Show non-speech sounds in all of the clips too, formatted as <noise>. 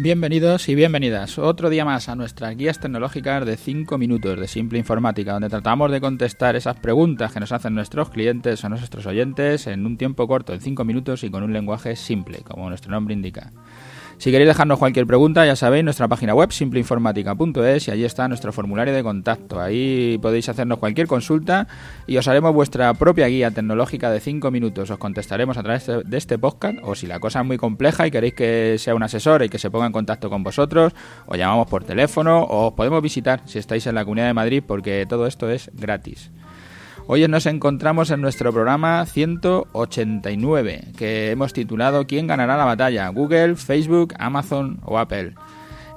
Bienvenidos y bienvenidas otro día más a nuestras guías tecnológicas de 5 minutos de Simple Informática, donde tratamos de contestar esas preguntas que nos hacen nuestros clientes o nuestros oyentes en un tiempo corto, en 5 minutos y con un lenguaje simple, como nuestro nombre indica. Si queréis dejarnos cualquier pregunta, ya sabéis, nuestra página web simpleinformática.es y allí está nuestro formulario de contacto. Ahí podéis hacernos cualquier consulta y os haremos vuestra propia guía tecnológica de 5 minutos. Os contestaremos a través de este podcast o si la cosa es muy compleja y queréis que sea un asesor y que se ponga en contacto con vosotros, os llamamos por teléfono o os podemos visitar si estáis en la Comunidad de Madrid porque todo esto es gratis. Hoy nos encontramos en nuestro programa 189, que hemos titulado ¿Quién ganará la batalla? ¿Google, Facebook, Amazon o Apple?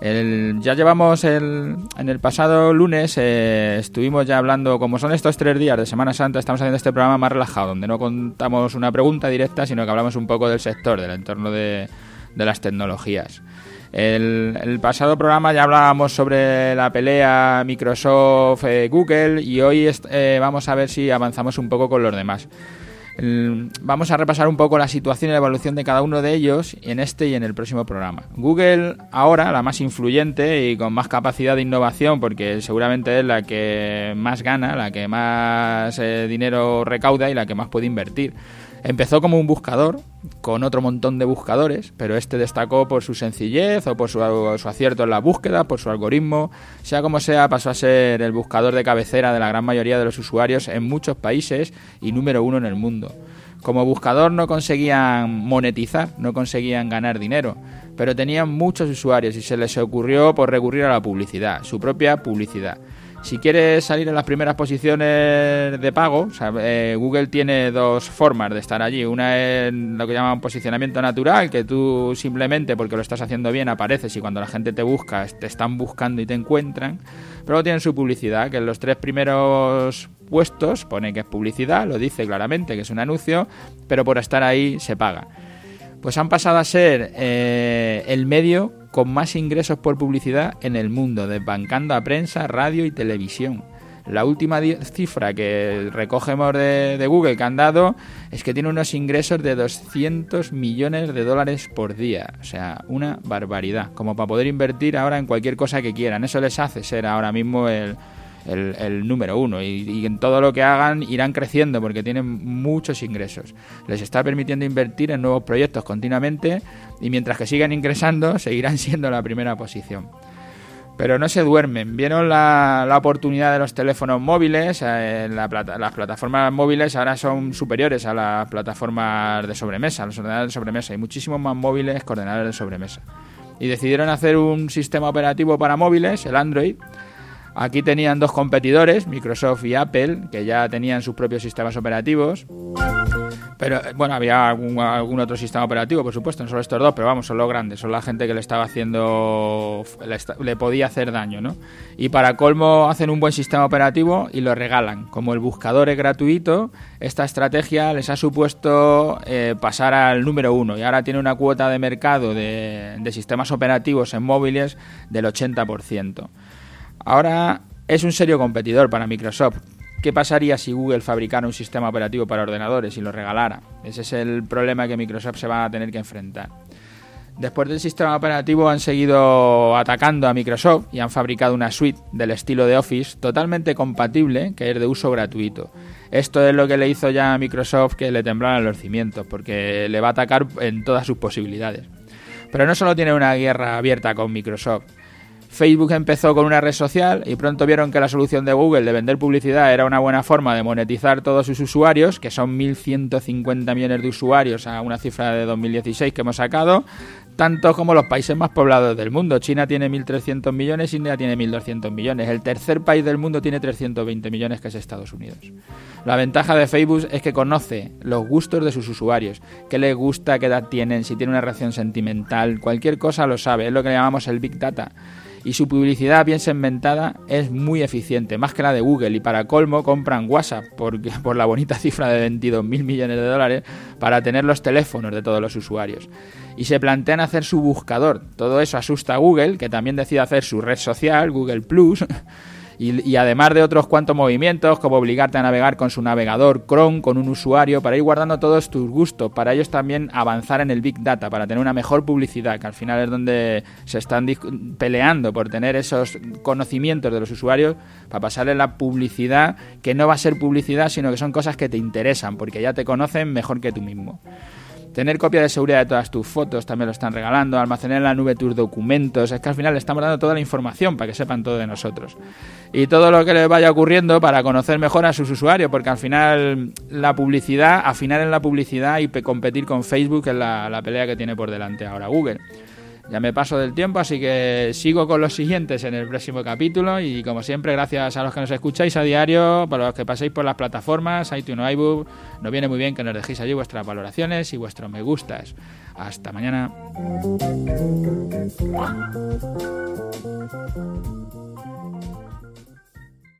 ya llevamos el, en el pasado lunes, eh, estuvimos ya hablando, como son estos tres días de Semana Santa, estamos haciendo este programa más relajado, donde no contamos una pregunta directa, sino que hablamos un poco del sector, del entorno de, de las tecnologías. El, el, pasado programa ya hablábamos sobre la pelea Microsoft-Google y hoy eh, vamos a ver si avanzamos un poco con los demás. vamos a repasar un poco la situación y la evolución de cada uno de ellos en este y en el próximo programa. Google ahora, la más influyente y con más capacidad de innovación, porque seguramente es la que más gana, la que más eh, dinero recauda y la que más puede invertir. Empezó como un buscador, con otro montón de buscadores, pero este destacó por su sencillez o por su, acierto en la búsqueda, por su algoritmo. Sea como sea, pasó a ser el buscador de cabecera de la gran mayoría de los usuarios en muchos países y número uno en el mundo. Como buscador no conseguían monetizar, no conseguían ganar dinero, pero tenían muchos usuarios y se les ocurrió por recurrir a la publicidad, su propia publicidad. Si quieres salir en las primeras posiciones de pago, eh, Google tiene dos formas de estar allí. Una es lo que llaman posicionamiento natural, que tú simplemente porque lo estás haciendo bien apareces y cuando la gente te busca, te están buscando y te encuentran. Pero luego tienen su publicidad, que en los tres primeros puestos pone que es publicidad, lo dice claramente que es un anuncio, pero por estar ahí se paga. Pues han pasado a ser eh, el medio con más ingresos por publicidad en el mundo, desbancando a prensa, radio y televisión. La última cifra que recogemos de, Google que han dado es que tiene unos ingresos de 200 millones de dólares por día. O sea, una barbaridad. Como para poder invertir ahora en cualquier cosa que quieran. Eso les hace ser ahora mismo el, el, número uno y, en todo lo que hagan irán creciendo porque tienen muchos ingresos. Les está permitiendo invertir en nuevos proyectos continuamente y mientras que sigan ingresando <laughs> seguirán siendo la primera posición. Pero no se duermen. Vieron la, oportunidad de los teléfonos móviles. Eh, las plataformas móviles ahora son superiores a las plataformas de sobremesa, los ordenadores de sobremesa. Hay muchísimos más móviles que ordenadores de sobremesa. Y decidieron hacer un sistema operativo para móviles, el Android, Aquí tenían dos competidores, Microsoft y Apple, que ya tenían sus propios sistemas operativos. Pero eh, bueno, había algún, otro sistema operativo, por supuesto, no solo estos dos, pero vamos, son los grandes, son la gente que le estaba haciendo, le, podía hacer daño, ¿no? Y para colmo hacen un buen sistema operativo y lo regalan. Como el buscador es gratuito, esta estrategia les ha supuesto eh, pasar al número uno y ahora tiene una cuota de mercado de, de sistemas operativos en móviles del 80%. Ahora es un serio competidor para Microsoft. ¿Qué pasaría si Google fabricara un sistema operativo para ordenadores y lo regalara? Ese es el problema que Microsoft se va a tener que enfrentar. Después del sistema operativo han seguido atacando a Microsoft y han fabricado una suite del estilo de Office totalmente compatible que es de uso gratuito. Esto es lo que le hizo ya a Microsoft que le temblaran los cimientos porque le va a atacar en todas sus posibilidades. Pero no solo tiene una guerra abierta con Microsoft, Facebook empezó con una red social y pronto vieron que la solución de Google de vender publicidad era una buena forma de monetizar todos sus usuarios, que son 1.150 millones de usuarios a una cifra de 2016 que hemos sacado, tanto como los países más poblados del mundo. China tiene 1.300 millones, India tiene 1.200 millones. El tercer país del mundo tiene 320 millones, que es Estados Unidos. La ventaja de Facebook es que conoce los gustos de sus usuarios, qué les gusta, qué edad tienen, si tienen una reacción sentimental, cualquier cosa lo sabe. Es lo que llamamos el Big Data y su publicidad bien segmentada es muy eficiente, más que la de Google. Y para colmo compran WhatsApp porque, <laughs> por la bonita cifra de 22 mil millones de dólares para tener los teléfonos de todos los usuarios. Y se plantean hacer su buscador. Todo eso asusta a Google, que también decide hacer su red social, Google Plus. <laughs> y, además de otros cuantos movimientos, como obligarte a navegar con su navegador Chrome, con un usuario, para ir guardando todos tus gustos, para ellos también avanzar en el Big Data, para tener una mejor publicidad, que al final es donde se están peleando por tener esos conocimientos de los usuarios, para pasarle la publicidad, que no va a ser publicidad, sino que son cosas que te interesan, porque ya te conocen mejor que tú mismo. Tener copia de seguridad de todas tus fotos también lo están regalando. Almacenar en la nube tus documentos. Es que al final le estamos dando toda la información para que sepan todo de nosotros. Y todo lo que les vaya ocurriendo para conocer mejor a sus usuarios, porque al final la publicidad, afinar en la publicidad y competir con Facebook es la, la pelea que tiene por delante ahora Google. Ya me paso del tiempo, así que sigo con los siguientes en el próximo capítulo. Y como siempre, gracias a los que nos escucháis a diario, para los que paséis por las plataformas, iTunes o iBook, nos viene muy bien que nos dejéis allí vuestras valoraciones y vuestros me gustas. Hasta mañana.